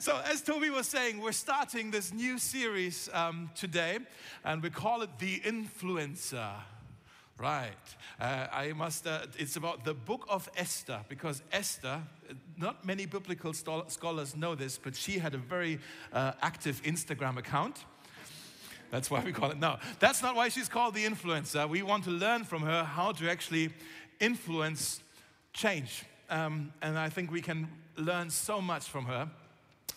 So, as Toby was saying, we're starting this new series um, today, and we call it The Influencer. Right. Uh, I must, uh, it's about the book of Esther, because Esther, not many biblical scholars know this, but she had a very uh, active Instagram account. That's why we call it. No, that's not why she's called the influencer. We want to learn from her how to actually influence change. Um, and I think we can learn so much from her.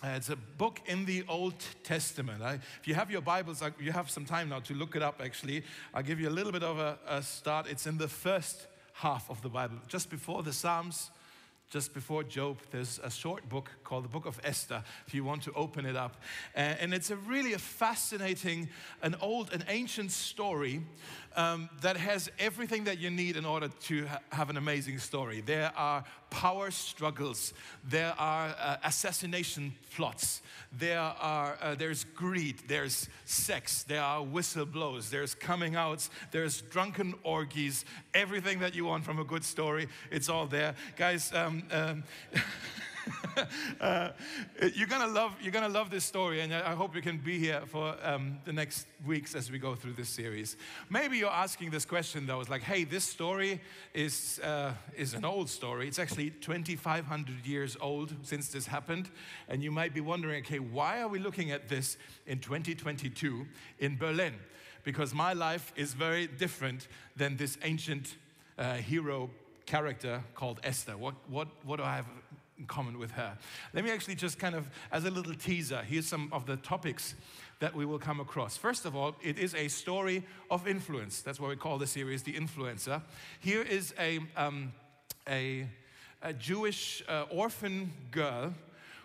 Uh, it's a book in the Old Testament. I, if you have your Bibles, I, you have some time now to look it up actually. I'll give you a little bit of a, a start. It's in the first half of the Bible, just before the Psalms, just before Job, there's a short book called the Book of Esther, if you want to open it up. Uh, and it's a really a fascinating, an old, an ancient story um, that has everything that you need in order to ha- have an amazing story. There are power struggles, there are uh, assassination plots, there are, uh, there's greed, there's sex, there are whistleblowers, there's coming outs, there's drunken orgies, everything that you want from a good story, it's all there. Guys, um, um, uh, you're gonna love you're gonna love this story, and I hope you can be here for um, the next weeks as we go through this series. Maybe you're asking this question though. It's like, hey, this story is uh, is an old story. It's actually 2,500 years old since this happened, and you might be wondering, okay, why are we looking at this in 2022 in Berlin? Because my life is very different than this ancient uh, hero character called Esther. What, what, what do I have in common with her. Let me actually just kind of, as a little teaser, here's some of the topics that we will come across. First of all, it is a story of influence. That's why we call the series, The Influencer. Here is a, um, a, a, Jewish uh, orphan girl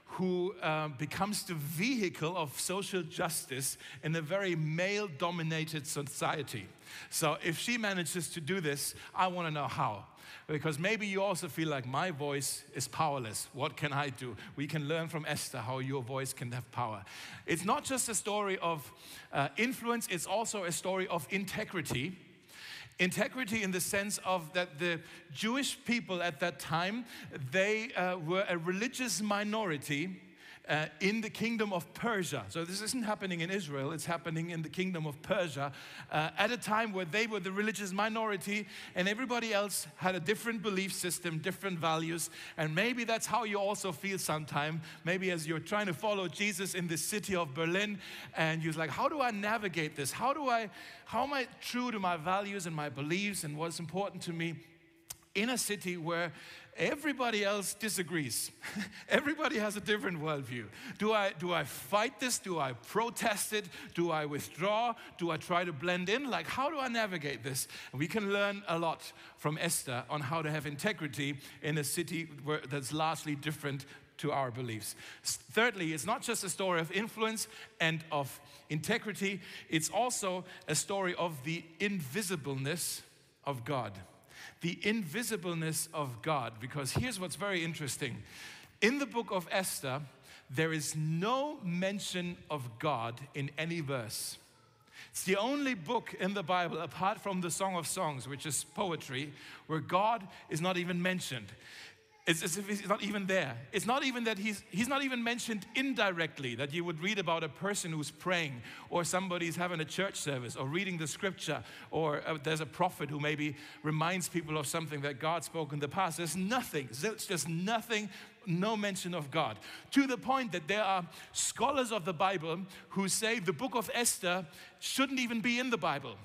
who uh, becomes the vehicle of social justice in a very male dominated society. So, if she manages to do this, I want to know how because maybe you also feel like my voice is powerless. What can I do? We can learn from Esther how your voice can have power. It's not just a story of uh, influence, it's also a story of integrity. Integrity in the sense of that the Jewish people at that time, they uh, were a religious minority uh, in the kingdom of Persia. So this isn't happening in Israel, it's happening in the kingdom of Persia uh, at a time where they were the religious minority and everybody else had a different belief system, different values. And maybe that's how you also feel sometime. Maybe as you're trying to follow Jesus in the city of Berlin and you're like, how do I navigate this? How do I, how am I true to my values and my beliefs and what's important to me? in a city where everybody else disagrees. everybody has a different worldview. Do I, do I fight this? Do I protest it? Do I withdraw? Do I try to blend in? Like, how do I navigate this? We can learn a lot from Esther on how to have integrity in a city where, that's largely different to our beliefs. Thirdly, it's not just a story of influence and of integrity, it's also a story of the invisibleness of God the invisibleness of God. Because here's what's very interesting in the book of Esther, there is no mention of God in any verse. It's the only book in the Bible, apart from the Song of Songs, which is poetry, where God is not even mentioned. It's as if he's not even there. It's not even that he's, he's not even mentioned indirectly, that you would read about a person who's praying, or somebody's having a church service, or reading the scripture, or uh, there's a prophet who maybe reminds people of something that God spoke in the past. There's nothing. It's just nothing, no mention of God. To the point that there are scholars of the Bible who say the book of Esther shouldn't even be in the Bible.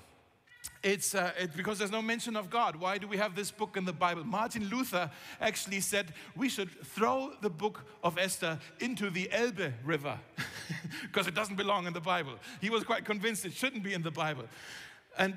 It's uh, it, because there's no mention of God. Why do we have this book in the Bible? Martin Luther actually said we should throw the book of Esther into the Elbe River because it doesn't belong in the Bible. He was quite convinced it shouldn't be in the Bible. And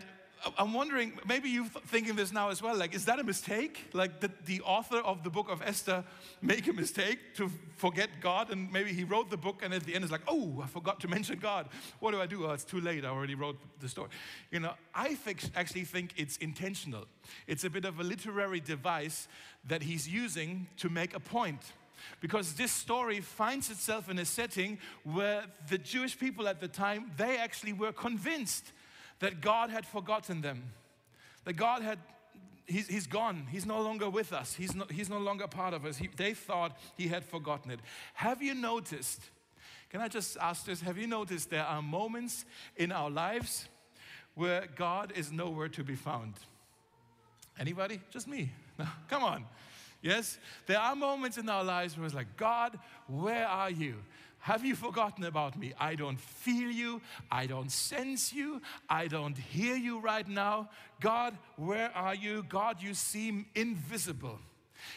I'm wondering, maybe you're thinking this now as well. Like, is that a mistake? Like, did the author of the book of Esther make a mistake to forget God? And maybe he wrote the book, and at the end, it's like, oh, I forgot to mention God. What do I do? Oh, it's too late. I already wrote the story. You know, I think, actually think it's intentional. It's a bit of a literary device that he's using to make a point. Because this story finds itself in a setting where the Jewish people at the time, they actually were convinced that God had forgotten them, that God had he's, he's gone. He's no longer with us. He's no, he's no longer part of us. He, they thought he had forgotten it. Have you noticed? Can I just ask this? Have you noticed there are moments in our lives where God is nowhere to be found? Anybody? Just me. No, come on. Yes? There are moments in our lives where it's like, God, where are you? Have you forgotten about me? I don't feel you. I don't sense you. I don't hear you right now. God, where are you? God, you seem invisible.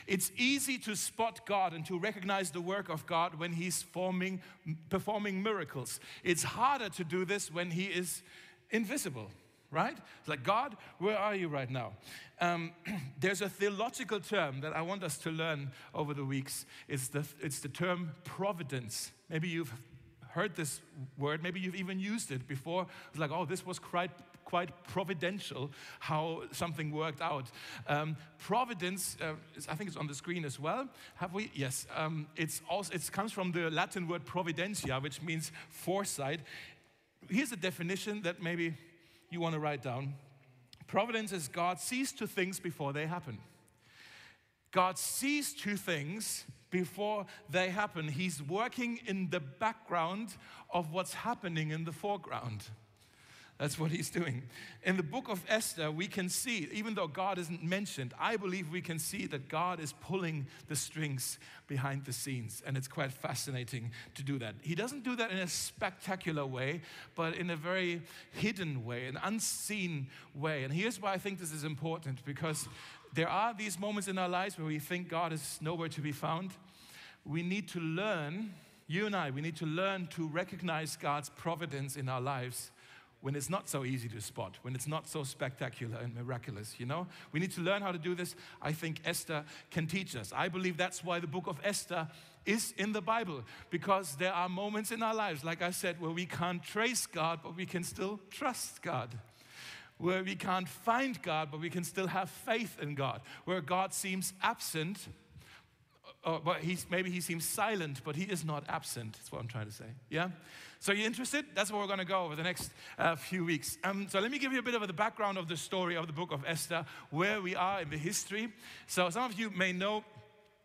It's easy to spot God and to recognize the work of God when He's forming, performing miracles. It's harder to do this when He is invisible right? It's like, God, where are you right now? Um, there's a theological term that I want us to learn over the weeks. It's the, it's the term providence. Maybe you've heard this word, maybe you've even used it before. It's like, oh, this was quite, quite providential how something worked out. Um, providence, uh, is, I think it's on the screen as well. Have we? Yes. Um, it's also, it comes from the Latin word providentia, which means foresight. Here's a definition that maybe you want to write down. Providence is God sees to things before they happen. God sees to things before they happen. He's working in the background of what's happening in the foreground. That's what he's doing. In the book of Esther, we can see, even though God isn't mentioned, I believe we can see that God is pulling the strings behind the scenes. And it's quite fascinating to do that. He doesn't do that in a spectacular way, but in a very hidden way, an unseen way. And here's why I think this is important because there are these moments in our lives where we think God is nowhere to be found. We need to learn, you and I, we need to learn to recognize God's providence in our lives when it's not so easy to spot, when it's not so spectacular and miraculous, you know? We need to learn how to do this. I think Esther can teach us. I believe that's why the book of Esther is in the Bible, because there are moments in our lives, like I said, where we can't trace God, but we can still trust God. Where we can't find God, but we can still have faith in God. Where God seems absent, or, but he's, maybe he seems silent, but he is not absent. That's what I'm trying to say. Yeah? So, you interested? That's where we're going to go over the next uh, few weeks. Um, so, let me give you a bit of the background of the story of the book of Esther, where we are in the history. So, some of you may know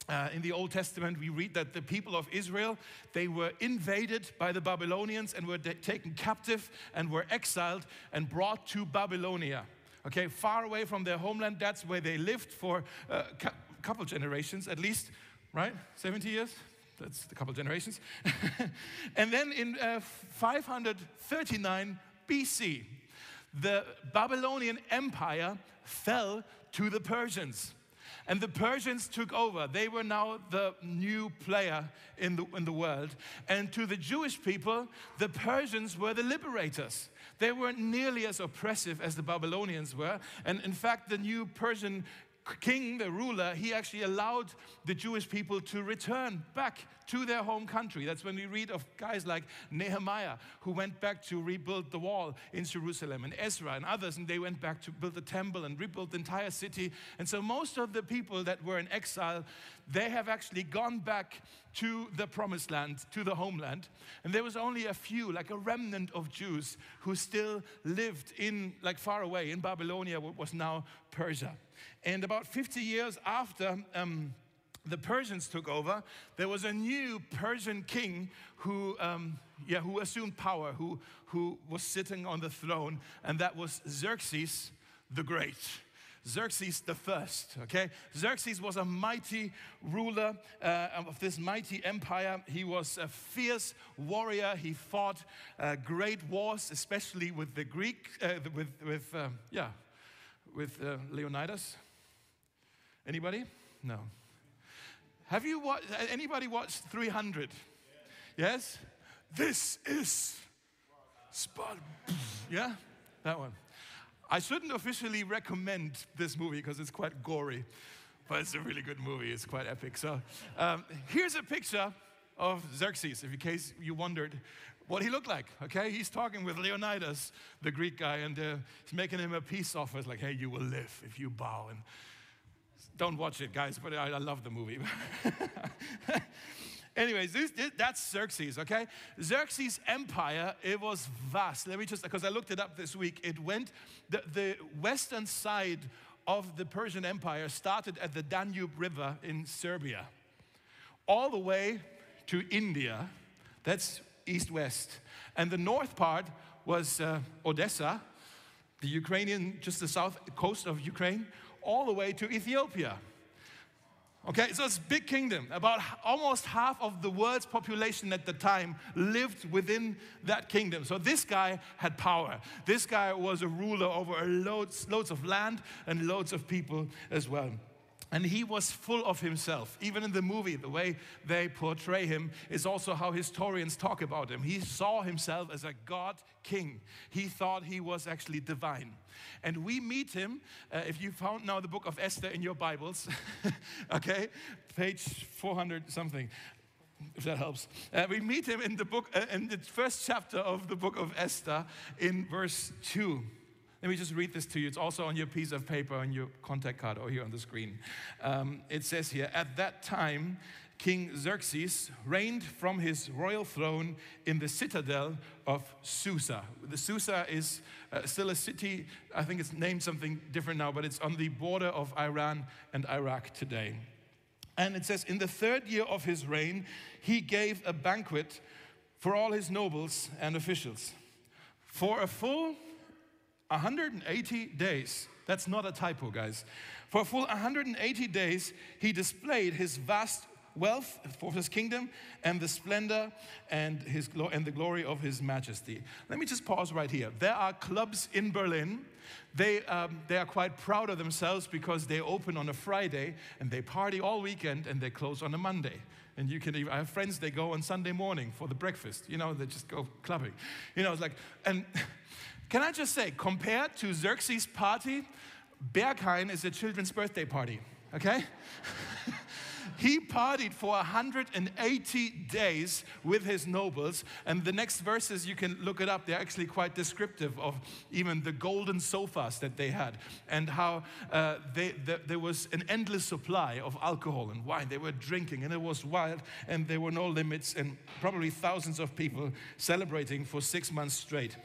uh, in the Old Testament, we read that the people of Israel, they were invaded by the Babylonians and were taken captive and were exiled and brought to Babylonia. Okay, far away from their homeland, that's where they lived for a uh, couple generations at least right? 70 years? That's a couple generations. and then in uh, 539 BC, the Babylonian Empire fell to the Persians. And the Persians took over. They were now the new player in the, in the world. And to the Jewish people, the Persians were the liberators. They weren't nearly as oppressive as the Babylonians were. And in fact, the new Persian king, the ruler, he actually allowed the Jewish people to return back to their home country. That's when we read of guys like Nehemiah, who went back to rebuild the wall in Jerusalem, and Ezra and others, and they went back to build the temple and rebuild the entire city. And so most of the people that were in exile, they have actually gone back to the promised land, to the homeland. And there was only a few, like a remnant of Jews, who still lived in, like far away in Babylonia, what was now Persia. And about 50 years after, um, the Persians took over, there was a new Persian king who, um, yeah, who assumed power, who, who was sitting on the throne, and that was Xerxes the Great. Xerxes the first, okay? Xerxes was a mighty ruler uh, of this mighty empire. He was a fierce warrior. He fought uh, great wars, especially with the Greek, uh, with, with uh, yeah, with uh, Leonidas. Anybody? No. Have you watched, anybody watched 300? Yes? This is Sparta. Yeah? That one. I shouldn't officially recommend this movie because it's quite gory, but it's a really good movie. It's quite epic. So um, here's a picture of Xerxes, in case you wondered what he looked like. Okay, he's talking with Leonidas, the Greek guy, and uh, he's making him a peace offer. It's like, hey, you will live if you bow. And don't watch it, guys, but I, I love the movie. Anyways, this, this, that's Xerxes, okay? Xerxes' empire, it was vast. Let me just, because I looked it up this week, it went, the, the western side of the Persian Empire started at the Danube River in Serbia, all the way to India. That's east west. And the north part was uh, Odessa, the Ukrainian, just the south coast of Ukraine, all the way to Ethiopia. Okay, so it's big kingdom. About almost half of the world's population at the time lived within that kingdom. So this guy had power. This guy was a ruler over loads, loads of land and loads of people as well. And he was full of himself. Even in the movie, the way they portray him is also how historians talk about him. He saw himself as a God king. He thought he was actually divine. And we meet him, uh, if you found now the book of Esther in your Bibles, okay, page 400 something if that helps. Uh, we meet him in the book, uh, in the first chapter of the book of Esther, in verse 2. Let me just read this to you. It's also on your piece of paper on your contact card or here on the screen. Um, it says here At that time, King Xerxes reigned from his royal throne in the citadel of Susa. The Susa is uh, still a city, I think it's named something different now, but it's on the border of Iran and Iraq today. And it says, In the third year of his reign, he gave a banquet for all his nobles and officials. For a full 180 days. That's not a typo, guys. For a full 180 days, he displayed his vast wealth for his kingdom and the splendor and, his and the glory of his majesty. Let me just pause right here. There are clubs in Berlin. They, um, they are quite proud of themselves because they open on a Friday and they party all weekend and they close on a Monday. And you can even, I have friends, they go on Sunday morning for the breakfast. You know, they just go clubbing. You know, it's like, and Can I just say, compared to Xerxes' party, Berghain is a children's birthday party, okay? he partied for 180 days with his nobles. And the next verses, you can look it up, they're actually quite descriptive of even the golden sofas that they had and how uh, they, the, there was an endless supply of alcohol and wine. They were drinking and it was wild and there were no limits and probably thousands of people celebrating for six months straight.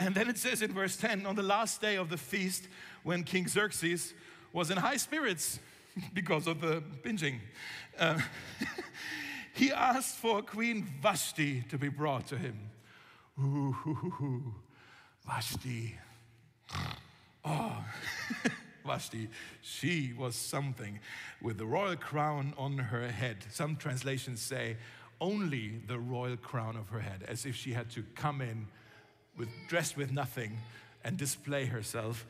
And then it says in verse 10 on the last day of the feast, when King Xerxes was in high spirits because of the binging, uh, he asked for Queen Vashti to be brought to him. Ooh, ooh, Vashti. Oh, Vashti, she was something with the royal crown on her head. Some translations say only the royal crown of her head, as if she had to come in with, dressed with nothing and display herself.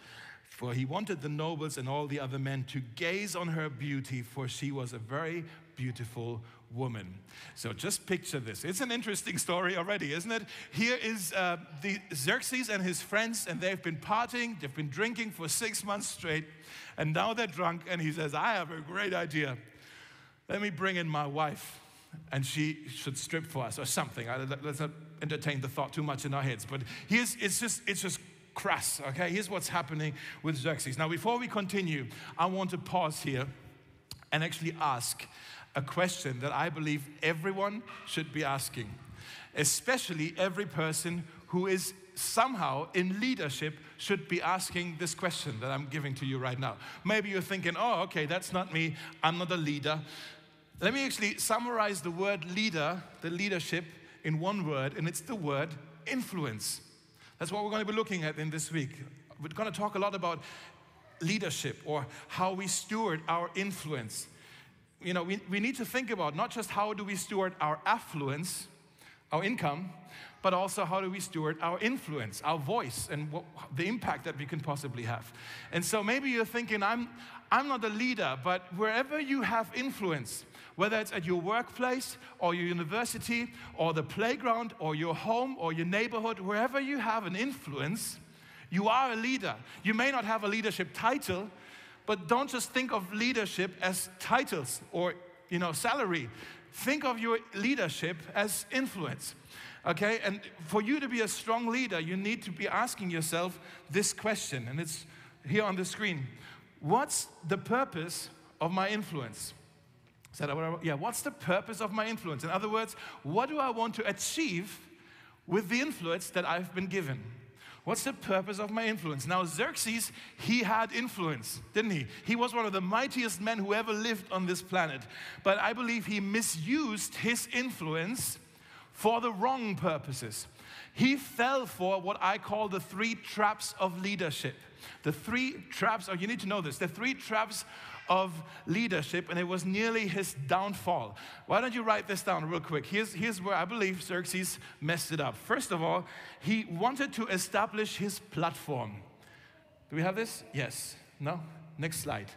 For he wanted the nobles and all the other men to gaze on her beauty, for she was a very beautiful woman. So just picture this. It's an interesting story already, isn't it? Here is uh, the Xerxes and his friends, and they've been partying, they've been drinking for six months straight, and now they're drunk, and he says, I have a great idea. Let me bring in my wife, and she should strip for us or something. Let's not entertain the thought too much in our heads. But here's, it's just, it's just crass, okay? Here's what's happening with Xerxes. Now, before we continue, I want to pause here and actually ask a question that I believe everyone should be asking, especially every person who is somehow in leadership should be asking this question that I'm giving to you right now. Maybe you're thinking, oh, okay, that's not me, I'm not a leader. Let me actually summarize the word leader, the leadership, in one word, and it's the word influence. That's what we're going to be looking at in this week. We're going to talk a lot about leadership or how we steward our influence. You know, we, we need to think about not just how do we steward our affluence, our income, but also how do we steward our influence, our voice, and what, the impact that we can possibly have. And so maybe you're thinking, I'm, I'm not a leader, but wherever you have influence, whether it's at your workplace or your university or the playground or your home or your neighborhood, wherever you have an influence, you are a leader. You may not have a leadership title, but don't just think of leadership as titles or you know salary. Think of your leadership as influence. Okay? And for you to be a strong leader, you need to be asking yourself this question, and it's here on the screen. What's the purpose of my influence? Said, yeah, what's the purpose of my influence? In other words, what do I want to achieve with the influence that I've been given? What's the purpose of my influence? Now, Xerxes, he had influence, didn't he? He was one of the mightiest men who ever lived on this planet. But I believe he misused his influence for the wrong purposes. He fell for what I call the three traps of leadership. The three traps, or you need to know this, the three traps of leadership, and it was nearly his downfall. Why don't you write this down real quick? Here's, here's where I believe Xerxes messed it up. First of all, he wanted to establish his platform. Do we have this? Yes. No? Next slide.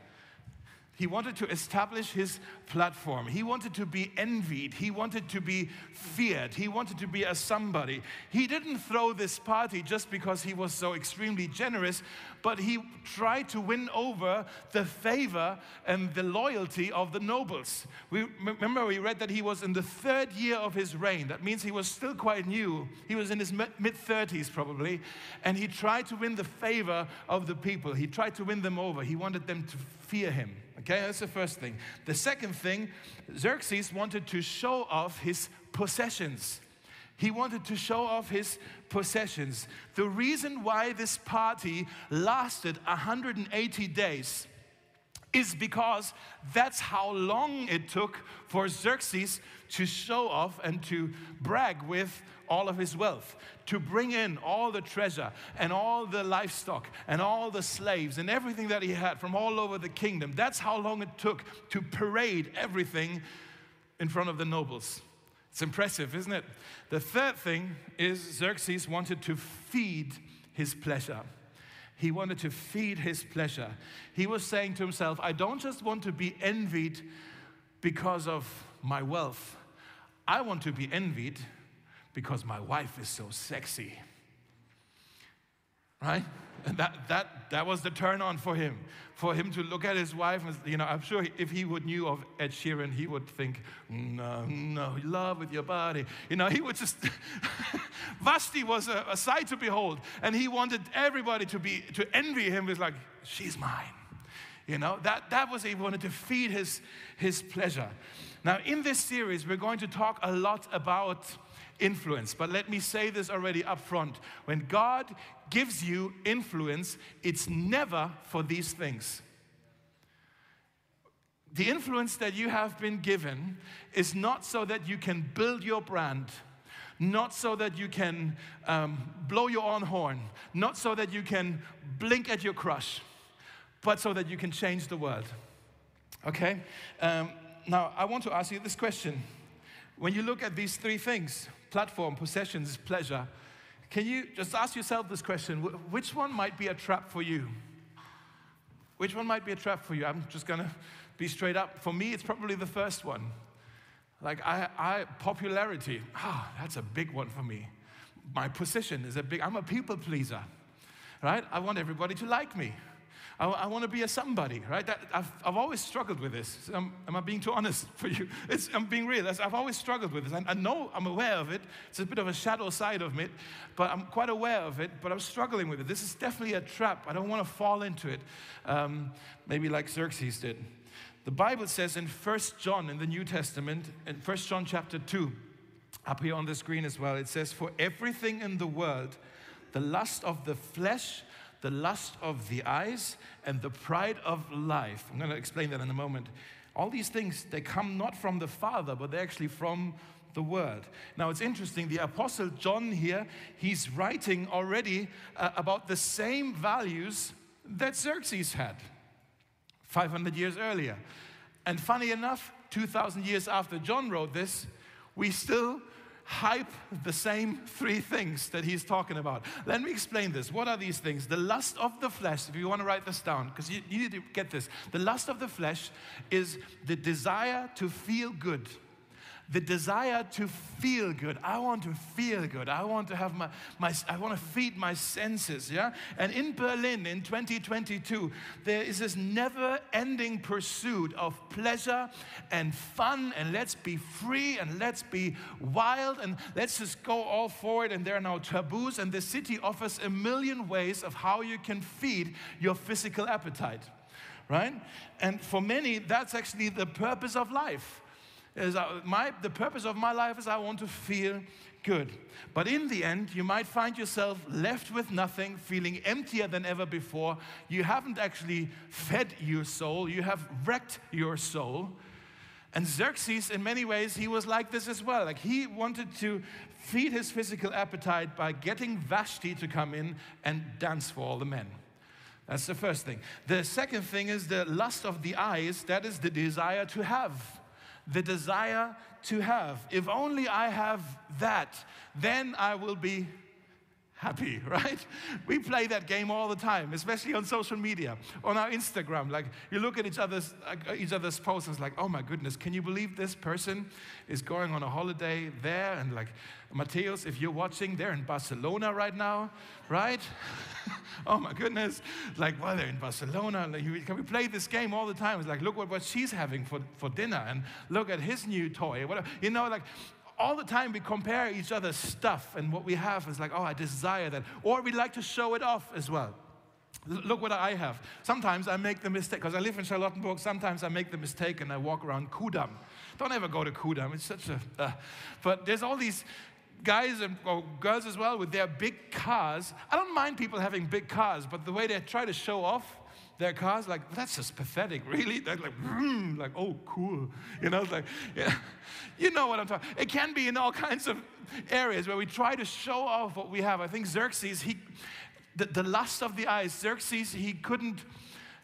He wanted to establish his platform. He wanted to be envied. He wanted to be feared. He wanted to be a somebody. He didn't throw this party just because he was so extremely generous, but he tried to win over the favor and the loyalty of the nobles. We remember we read that he was in the third year of his reign. That means he was still quite new. He was in his mid 30s probably, and he tried to win the favor of the people. He tried to win them over. He wanted them to fear him. Okay, that's the first thing. The second thing, Xerxes wanted to show off his possessions. He wanted to show off his possessions. The reason why this party lasted 180 days is because that's how long it took for Xerxes to show off and to brag with all of his wealth, to bring in all the treasure and all the livestock and all the slaves and everything that he had from all over the kingdom. That's how long it took to parade everything in front of the nobles. It's impressive, isn't it? The third thing is Xerxes wanted to feed his pleasure. He wanted to feed his pleasure. He was saying to himself, I don't just want to be envied because of my wealth, I want to be envied because my wife is so sexy. Right? And that, that, that was the turn on for him. For him to look at his wife, and, you know, I'm sure if he would knew of Ed Sheeran, he would think, no, no, love with your body. You know, he would just, Vashti was a, a sight to behold. And he wanted everybody to be, to envy him. He was like, she's mine. You know, that, that was, he wanted to feed his, his pleasure. Now, in this series, we're going to talk a lot about influence. But let me say this already up front. When God gives you influence, it's never for these things. The influence that you have been given is not so that you can build your brand, not so that you can um, blow your own horn, not so that you can blink at your crush, but so that you can change the world. Okay? Um, now, I want to ask you this question. When you look at these three things, platform, possessions, pleasure. Can you just ask yourself this question which one might be a trap for you? Which one might be a trap for you? I'm just gonna be straight up. For me, it's probably the first one. Like, I, I popularity, ah, that's a big one for me. My position is a big, I'm a people pleaser, right? I want everybody to like me. I, I want to be a somebody, right? That, I've, I've always struggled with this. am I being too honest for you? It's, I'm being real. I've always struggled with this. I, I know I'm aware of it. It's a bit of a shadow side of me, but I'm quite aware of it, but I'm struggling with it. This is definitely a trap. I don't want to fall into it, um, maybe like Xerxes did. The Bible says in First John in the New Testament, in First John chapter 2, up here on the screen as well, it says, For everything in the world, the lust of the flesh, the lust of the eyes, and the pride of life. I'm going to explain that in a moment. All these things, they come not from the Father, but they're actually from the Word. Now it's interesting, the Apostle John here, he's writing already uh, about the same values that Xerxes had 500 years earlier. And funny enough, 2,000 years after John wrote this, we still hype the same three things that he's talking about. Let me explain this. What are these things? The lust of the flesh, if you want to write this down, because you, you need to get this. The lust of the flesh is the desire to feel good the desire to feel good. I want to feel good. I want to have my, my I want to feed my senses, yeah? And in Berlin in 2022, there is this never-ending pursuit of pleasure and fun and let's be free and let's be wild and let's just go all forward and there are now taboos and the city offers a million ways of how you can feed your physical appetite. Right? And for many, that's actually the purpose of life Is uh, my, the purpose of my life is I want to feel good. But in the end, you might find yourself left with nothing, feeling emptier than ever before. You haven't actually fed your soul, you have wrecked your soul. And Xerxes, in many ways, he was like this as well. Like he wanted to feed his physical appetite by getting Vashti to come in and dance for all the men. That's the first thing. The second thing is the lust of the eyes, that is the desire to have. The desire to have. If only I have that, then I will be happy, right? We play that game all the time, especially on social media, on our Instagram. Like you look at each other's uh, each other's posts, and it's like, oh my goodness, can you believe this person is going on a holiday there? And like, Mateos, if you're watching, they're in Barcelona right now, right? oh my goodness, like, well, they're in Barcelona. Like, can we play this game all the time? It's like, look what, what she's having for, for dinner, and look at his new toy. Whatever. You know, like all the time we compare each other's stuff and what we have is like, oh, I desire that. Or we like to show it off as well. Look what I have. Sometimes I make the mistake, because I live in Charlottenburg, sometimes I make the mistake and I walk around Kudamm. Don't ever go to Kudamm, it's such a. Uh, but there's all these guys and girls as well with their big cars. I don't mind people having big cars, but the way they try to show off their cars, like, that's just pathetic, really? They're like, mm, like, oh, cool. You know, it's like, yeah. you know what I'm talking It can be in all kinds of areas where we try to show off what we have. I think Xerxes, he, the, the lust of the eyes, Xerxes, he couldn't,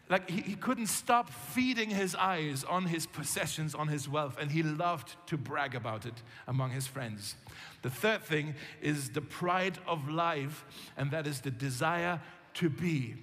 like, he, he couldn't stop feeding his eyes on his possessions, on his wealth, and he loved to brag about it among his friends. The third thing is the pride of life, and that is the desire to be.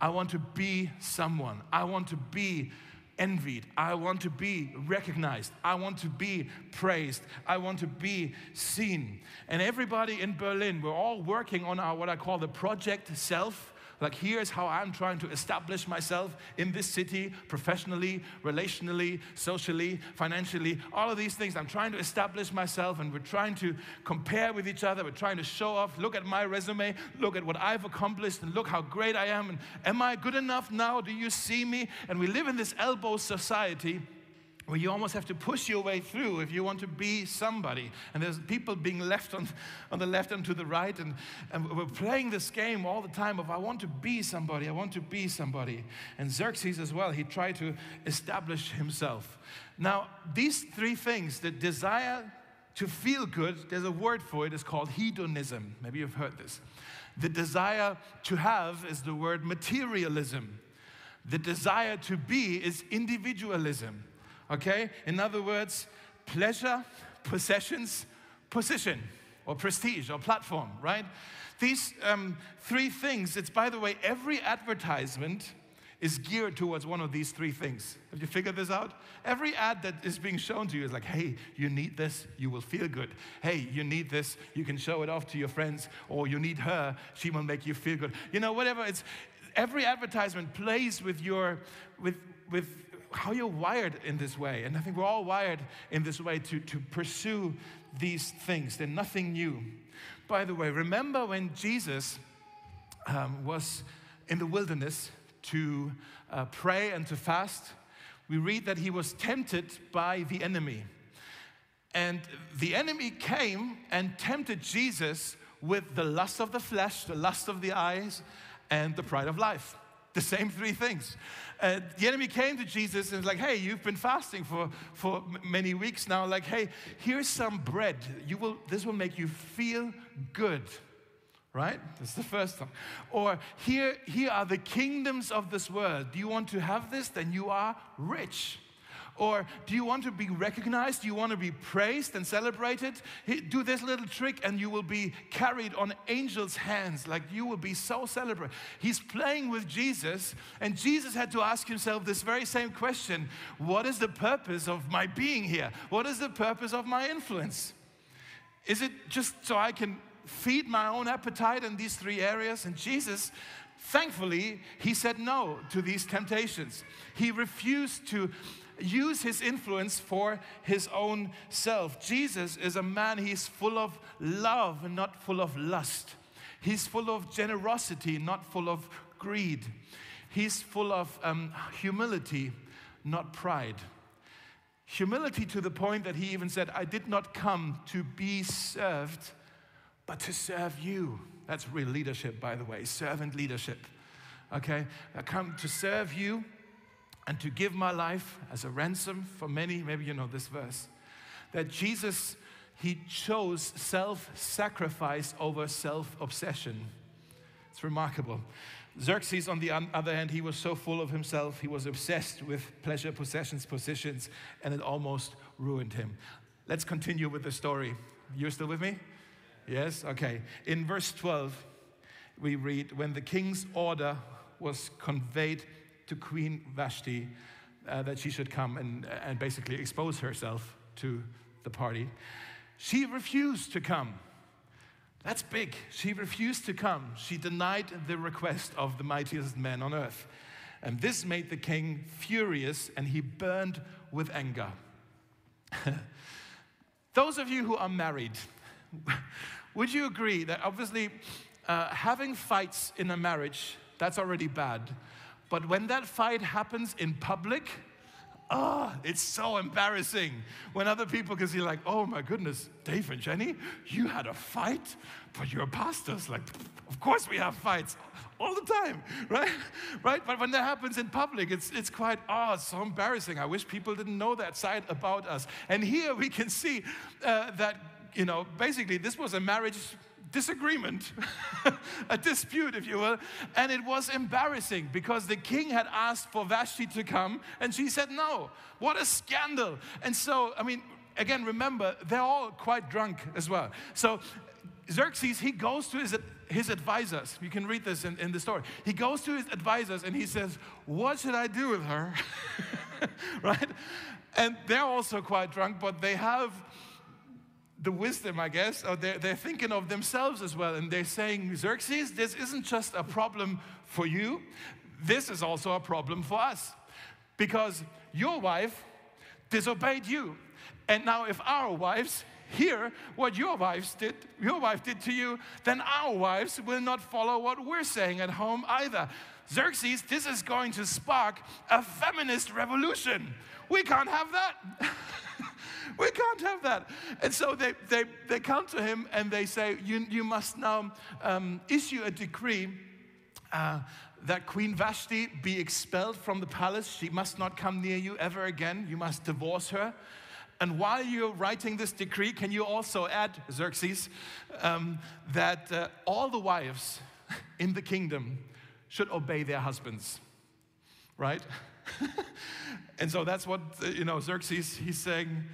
I want to be someone. I want to be envied. I want to be recognized. I want to be praised. I want to be seen. And everybody in Berlin, we're all working on our what I call the project self like, here's how I'm trying to establish myself in this city professionally, relationally, socially, financially, all of these things. I'm trying to establish myself, and we're trying to compare with each other. We're trying to show off. Look at my resume, look at what I've accomplished, and look how great I am. And am I good enough now? Do you see me? And we live in this elbow society where you almost have to push your way through if you want to be somebody. And there's people being left on, on the left and to the right, and, and we're playing this game all the time of I want to be somebody, I want to be somebody. And Xerxes as well, he tried to establish himself. Now, these three things, the desire to feel good, there's a word for it, it's called hedonism. Maybe you've heard this. The desire to have is the word materialism. The desire to be is individualism okay? In other words, pleasure, possessions, position, or prestige, or platform, right? These um, three things, it's by the way, every advertisement is geared towards one of these three things. Have you figured this out? Every ad that is being shown to you is like, hey, you need this, you will feel good. Hey, you need this, you can show it off to your friends, or you need her, she will make you feel good. You know, whatever. It's every advertisement plays with your with with how you're wired in this way. And I think we're all wired in this way to, to pursue these things. They're nothing new. By the way, remember when Jesus um, was in the wilderness to uh, pray and to fast? We read that he was tempted by the enemy. And the enemy came and tempted Jesus with the lust of the flesh, the lust of the eyes, and the pride of life. The same three things. Uh, the enemy came to Jesus and was like, hey, you've been fasting for, for many weeks now. Like, hey, here's some bread. You will, this will make you feel good. Right? That's the first one. Or here, here are the kingdoms of this world. Do you want to have this? Then you are rich. Or do you want to be recognized? Do you want to be praised and celebrated? Do this little trick and you will be carried on angels' hands. Like you will be so celebrated. He's playing with Jesus, and Jesus had to ask himself this very same question What is the purpose of my being here? What is the purpose of my influence? Is it just so I can feed my own appetite in these three areas? And Jesus Thankfully, he said no to these temptations. He refused to use his influence for his own self. Jesus is a man, he's full of love and not full of lust. He's full of generosity, not full of greed. He's full of um, humility, not pride. Humility to the point that he even said, I did not come to be served, but to serve you. That's real leadership, by the way, servant leadership. Okay? I come to serve you and to give my life as a ransom for many. Maybe you know this verse. That Jesus, he chose self sacrifice over self obsession. It's remarkable. Xerxes, on the other hand, he was so full of himself, he was obsessed with pleasure, possessions, positions, and it almost ruined him. Let's continue with the story. You're still with me? Yes? Okay. In verse 12, we read When the king's order was conveyed to Queen Vashti uh, that she should come and, and basically expose herself to the party, she refused to come. That's big. She refused to come. She denied the request of the mightiest man on earth. And this made the king furious and he burned with anger. Those of you who are married, would you agree that obviously uh, having fights in a marriage, that's already bad. But when that fight happens in public, ah, oh, it's so embarrassing when other people can see, like, oh my goodness, Dave and Jenny, you had a fight, but you're pastors. Like, of course we have fights all the time, right? Right? But when that happens in public, it's, it's quite, it's so embarrassing. I wish people didn't know that side about us. And here we can see uh, that, you know, basically this was a marriage disagreement, a dispute, if you will. And it was embarrassing because the king had asked for Vashti to come and she said no. What a scandal. And so, I mean, again, remember, they're all quite drunk as well. So Xerxes, he goes to his, his advisors. You can read this in, in the story. He goes to his advisors and he says, What should I do with her? right? And they're also quite drunk, but they have the wisdom, I guess, or they're, they're thinking of themselves as well. And they're saying, Xerxes, this isn't just a problem for you, this is also a problem for us. Because your wife disobeyed you. And now, if our wives hear what your wives did, your wife did to you, then our wives will not follow what we're saying at home either. Xerxes, this is going to spark a feminist revolution. We can't have that. we can't have that. And so they, they, they come to him and they say, You, you must now um, issue a decree. Uh, that Queen Vashti be expelled from the palace. She must not come near you ever again. You must divorce her. And while you're writing this decree, can you also add, Xerxes, um, that uh, all the wives in the kingdom should obey their husbands, right? and so that's what, uh, you know, Xerxes, he's saying,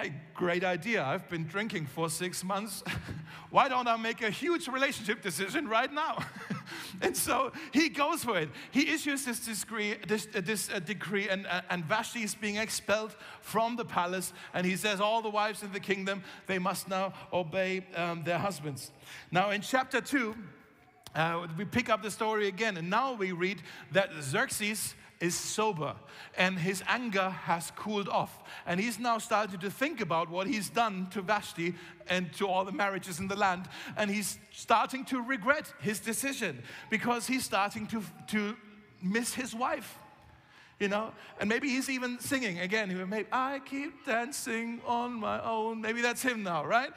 hey, great idea. I've been drinking for six months. Why don't I make a huge relationship decision right now? and so he goes for it. He issues this, decree, this, uh, this uh, decree, and, uh, and Vashti is being expelled from the palace. And he says, All the wives in the kingdom, they must now obey um, their husbands. Now, in chapter 2, uh, we pick up the story again, and now we read that Xerxes is sober and his anger has cooled off. And he's now started to think about what he's done to Vashti and to all the marriages in the land. And he's starting to regret his decision because he's starting to, to miss his wife. You know, and maybe he's even singing again. Maybe I keep dancing on my own. Maybe that's him now, right?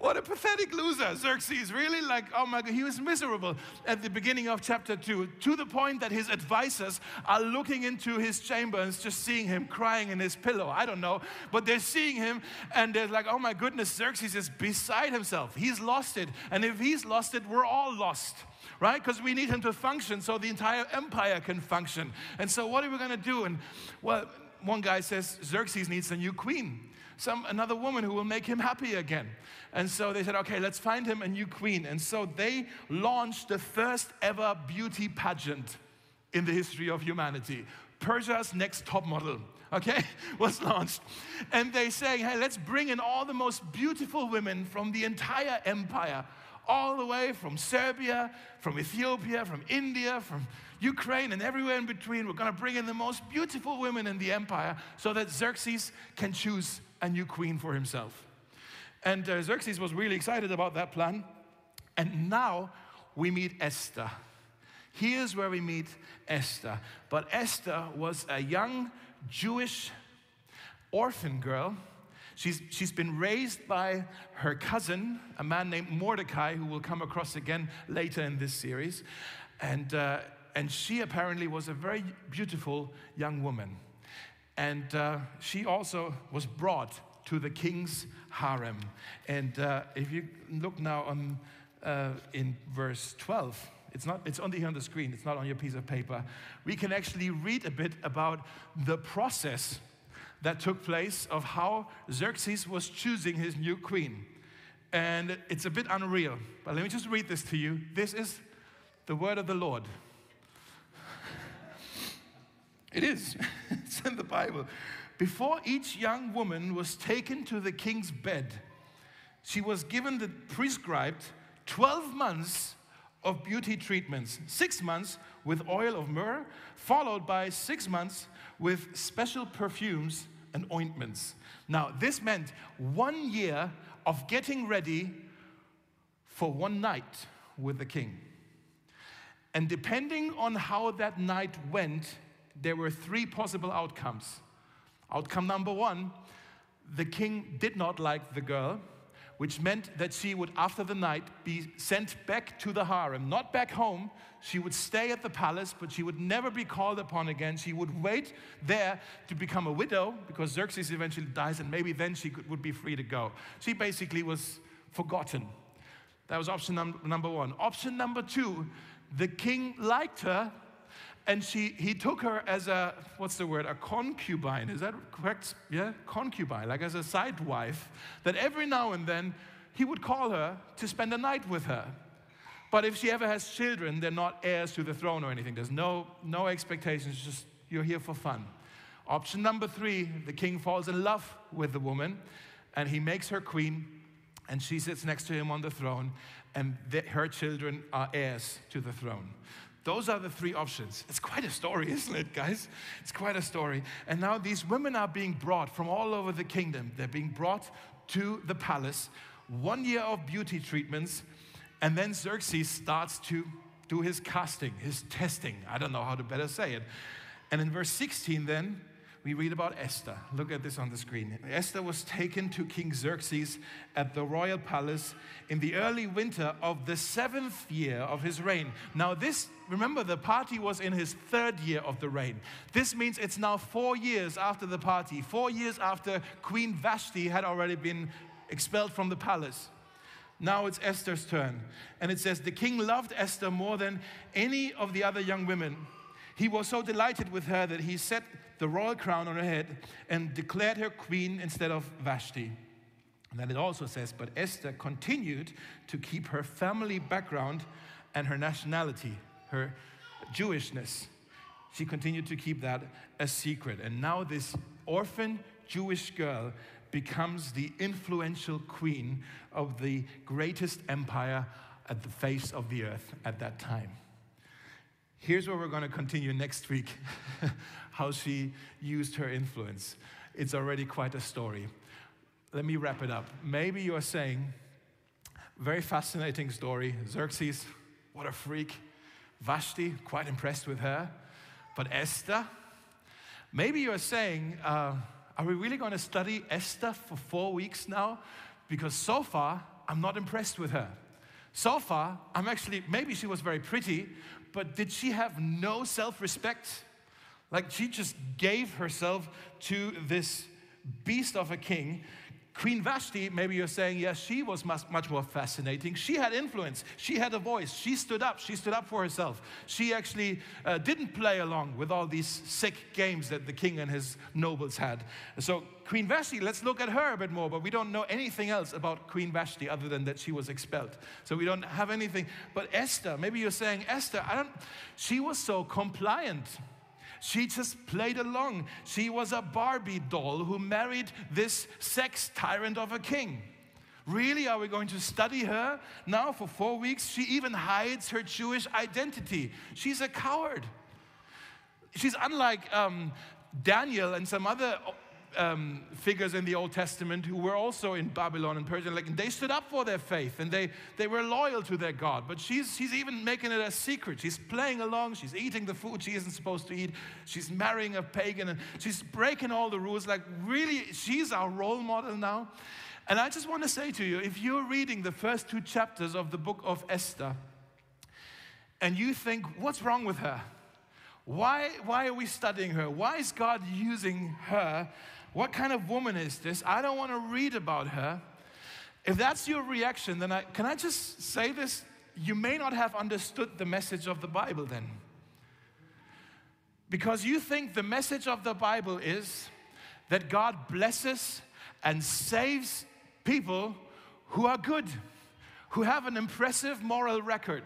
What a pathetic loser, Xerxes. Really? Like, oh my God, he was miserable at the beginning of chapter 2, to the point that his advisors are looking into his chamber and just seeing him crying in his pillow. I don't know. But they're seeing him and they're like, oh my goodness, Xerxes is beside himself. He's lost it. And if he's lost it, we're all lost right? Because we need him to function so the entire empire can function. And so, what are we going to do? And well, one guy says Xerxes needs a new queen some another woman who will make him happy again. And so they said, okay, let's find him a new queen. And so they launched the first ever beauty pageant in the history of humanity. Persia's next top model, okay, was launched. And they say, hey, let's bring in all the most beautiful women from the entire empire, all the way from Serbia, from Ethiopia, from India, from Ukraine, and everywhere in between. We're going to bring in the most beautiful women in the empire so that Xerxes can choose a new queen for himself. And uh, Xerxes was really excited about that plan. And now we meet Esther. Here's where we meet Esther. But Esther was a young Jewish orphan girl. She's, she's been raised by her cousin, a man named Mordecai, who we'll come across again later in this series. And, uh, and she apparently was a very beautiful young woman. And uh, she also was brought to the king's harem. And uh, if you look now on, uh, in verse 12, it's, not, it's only here on the screen, it's not on your piece of paper. We can actually read a bit about the process that took place of how Xerxes was choosing his new queen. And it's a bit unreal, but let me just read this to you. This is the word of the Lord. It is, it's in the Bible. Before each young woman was taken to the king's bed, she was given the prescribed 12 months of beauty treatments, six months with oil of myrrh, followed by six months with special perfumes and ointments. Now, this meant one year of getting ready for one night with the king. And depending on how that night went, there were three possible outcomes. Outcome number one the king did not like the girl which meant that she would, after the night, be sent back to the harem, not back home. She would stay at the palace, but she would never be called upon again. She would wait there to become a widow because Xerxes eventually dies, and maybe then she could, would be free to go. She basically was forgotten. That was option num- number one. Option number two the king liked her and she, he took her as a, what's the word, a concubine. Is that correct? Yeah, concubine, like as a side wife, that every now and then he would call her to spend a night with her. But if she ever has children, they're not heirs to the throne or anything. There's no, no expectations, just you're here for fun. Option number three the king falls in love with the woman and he makes her queen and she sits next to him on the throne and her children are heirs to the throne. Those are the three options. It's quite a story, isn't it, guys? It's quite a story. And now these women are being brought from all over the kingdom. They're being brought to the palace. One year of beauty treatments. And then Xerxes starts to do his casting, his testing. I don't know how to better say it. And in verse 16, then, we read about Esther. Look at this on the screen. Esther was taken to King Xerxes at the royal palace in the early winter of the seventh year of his reign. Now, this, remember, the party was in his third year of the reign. This means it's now four years after the party, four years after Queen Vashti had already been expelled from the palace. Now it's Esther's turn. And it says, The king loved Esther more than any of the other young women. He was so delighted with her that he set the royal crown on her head and declared her queen instead of Vashti. And then it also says, but Esther continued to keep her family background and her nationality, her Jewishness. She continued to keep that a secret. And now this orphan Jewish girl becomes the influential queen of the greatest empire at the face of the earth at that time. Here's where we're going to continue next week how she used her influence. It's already quite a story. Let me wrap it up. Maybe you're saying, very fascinating story. Xerxes, what a freak. Vashti, quite impressed with her. But Esther, maybe you're saying, uh, are we really going to study Esther for four weeks now? Because so far, I'm not impressed with her. So far, I'm actually, maybe she was very pretty, but did she have no self respect? Like she just gave herself to this beast of a king. Queen Vashti, maybe you're saying, yes, she was much, much more fascinating. She had influence. She had a voice. She stood up. She stood up for herself. She actually uh, didn't play along with all these sick games that the king and his nobles had. So, Queen Vashti, let's look at her a bit more, but we don't know anything else about Queen Vashti other than that she was expelled. So, we don't have anything. But Esther, maybe you're saying, Esther, I don't, she was so compliant. She just played along. She was a Barbie doll who married this sex tyrant of a king. Really, are we going to study her now for four weeks? She even hides her Jewish identity. She's a coward. She's unlike um, Daniel and some other um, figures in the Old Testament who were also in Babylon and Persia, like, and they stood up for their faith and they, they were loyal to their God. But she's, she's even making it a secret. She's playing along, she's eating the food she isn't supposed to eat, she's marrying a pagan, and she's breaking all the rules. Like, really, she's our role model now. And I just want to say to you if you're reading the first two chapters of the book of Esther and you think, what's wrong with her? Why, why are we studying her? Why is God using her? What kind of woman is this? I don't want to read about her. If that's your reaction, then I, can I just say this? You may not have understood the message of the Bible then. Because you think the message of the Bible is that God blesses and saves people who are good, who have an impressive moral record,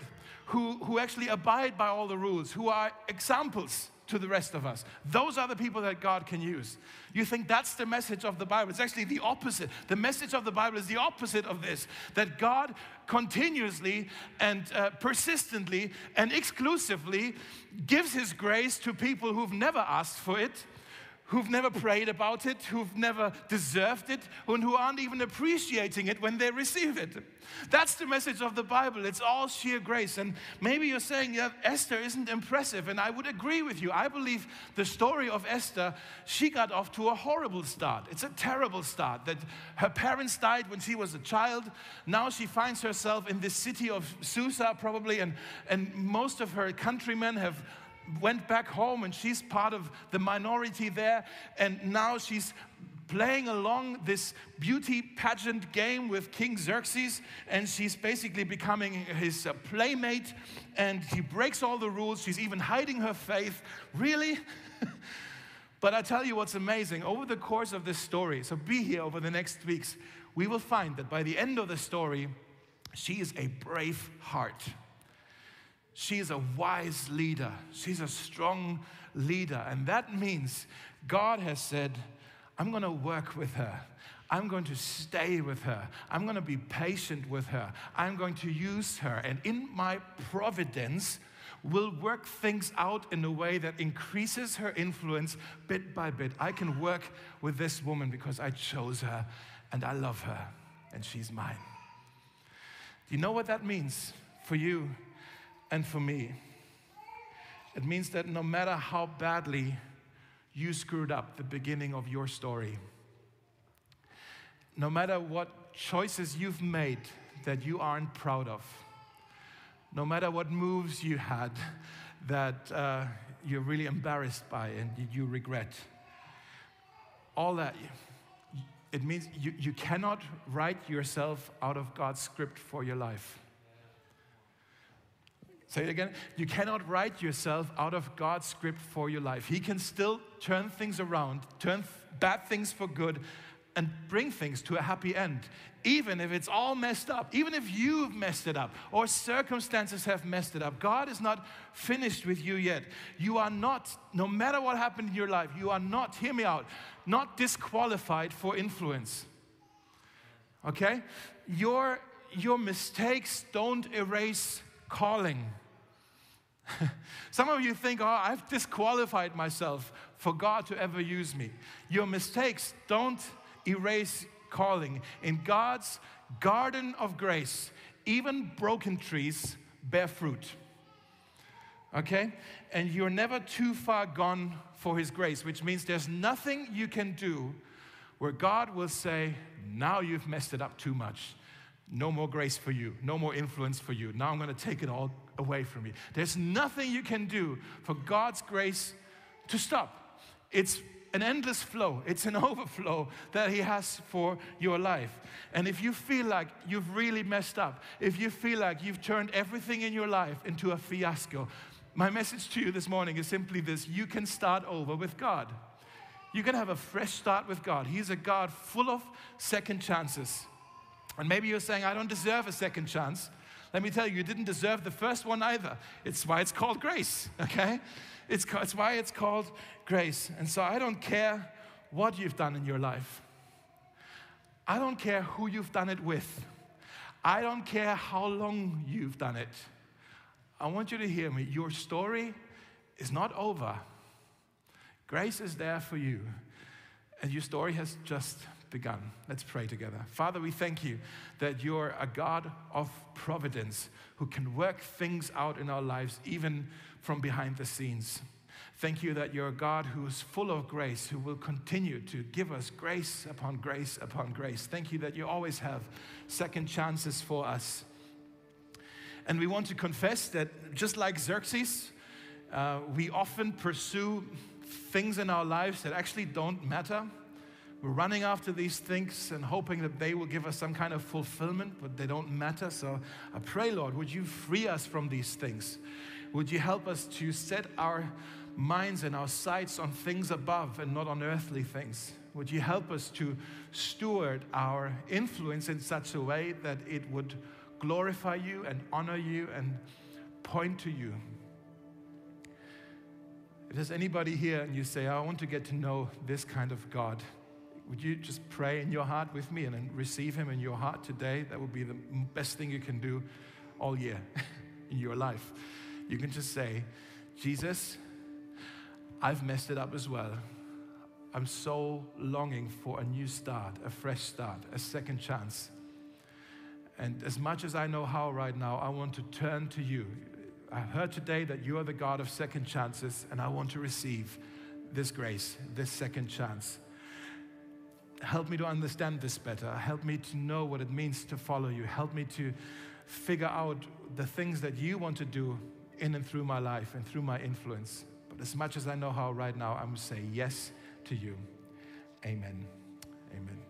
who, who actually abide by all the rules, who are examples to the rest of us. Those are the people that God can use. You think that's the message of the Bible. It's actually the opposite. The message of the Bible is the opposite of this that God continuously and uh, persistently and exclusively gives His grace to people who've never asked for it who've never prayed about it, who've never deserved it, and who aren't even appreciating it when they receive it. That's the message of the Bible. It's all sheer grace. And maybe you're saying, yeah, Esther isn't impressive. And I would agree with you. I believe the story of Esther, she got off to a horrible start. It's a terrible start that her parents died when she was a child. Now she finds herself in this city of Susa, probably, and, and most of her countrymen have went back home and she's part of the minority there. And now she's playing along this beauty pageant game with King Xerxes, and she's basically becoming his uh, playmate, and he breaks all the rules. She's even hiding her faith. Really? but I tell you what's amazing over the course of this story, so be here over the next weeks, we will find that by the end of the story, she is a brave heart. She's a wise leader. She's a strong leader. And that means God has said, I'm going to work with her. I'm going to stay with her. I'm going to be patient with her. I'm going to use her. And in my providence, will work things out in a way that increases her influence bit by bit. I can work with this woman because I chose her and I love her and she's mine. Do you know what that means for you and for me. It means that no matter how badly you screwed up the beginning of your story, no matter what choices you've made that you aren't proud of, no matter what moves you had that uh, you're really embarrassed by and you regret, all that, it means you, you cannot write yourself out of God's script for your life. Say it again. You cannot write yourself out of God's script for your life. He can still turn things around, turn bad things for good, and bring things to a happy end, even if it's all messed up, even if you've messed it up or circumstances have messed it up. God is not finished with you yet. You are not, no matter what happened in your life, you are not, hear me out, not disqualified for influence. Okay? Your, your mistakes don't erase calling. Some of you think, oh, I've disqualified myself for God to ever use me. Your mistakes don't erase calling. In God's garden of grace, even broken trees bear fruit. Okay? And you're never too far gone for His grace, which means there's nothing you can do where God will say, now you've messed it up too much. No more grace for you, no more influence for you. Now I'm going to take it all away from you. There's nothing you can do for God's grace to stop. It's an endless flow, it's an overflow that He has for your life. And if you feel like you've really messed up, if you feel like you've turned everything in your life into a fiasco, my message to you this morning is simply this you can start over with God. You can have a fresh start with God. He's a God full of second chances. And maybe you're saying, I don't deserve a second chance. Let me tell you, you didn't deserve the first one either. It's why it's called grace, okay? It's, it's why it's called grace. And so I don't care what you've done in your life, I don't care who you've done it with, I don't care how long you've done it. I want you to hear me. Your story is not over. Grace is there for you. And your story has just begun. Let's pray together. Father, we thank you that you're a God of providence who can work things out in our lives, even from behind the scenes. Thank you that you're a God who is full of grace, who will continue to give us grace upon grace upon grace. Thank you that you always have second chances for us. And we want to confess that just like Xerxes, uh, we often pursue things in our lives that actually don't matter. We're running after these things and hoping that they will give us some kind of fulfillment, but they don't matter. So I pray, Lord, would you free us from these things? Would you help us to set our minds and our sights on things above and not on earthly things? Would you help us to steward our influence in such a way that it would glorify you and honor you and point to you? If there's anybody here and you say, I want to get to know this kind of God, would you just pray in your heart with me and then receive Him in your heart today? That would be the best thing you can do all year in your life. You can just say, Jesus, I've messed it up as well. I'm so longing for a new start, a fresh start, a second chance. And as much as I know how right now, I want to turn to you. I heard today that you are the God of second chances, and I want to receive this grace, this second chance. Help me to understand this better. Help me to know what it means to follow you. Help me to figure out the things that you want to do in and through my life and through my influence. But as much as I know how right now, I'm going to say yes to you. Amen. Amen.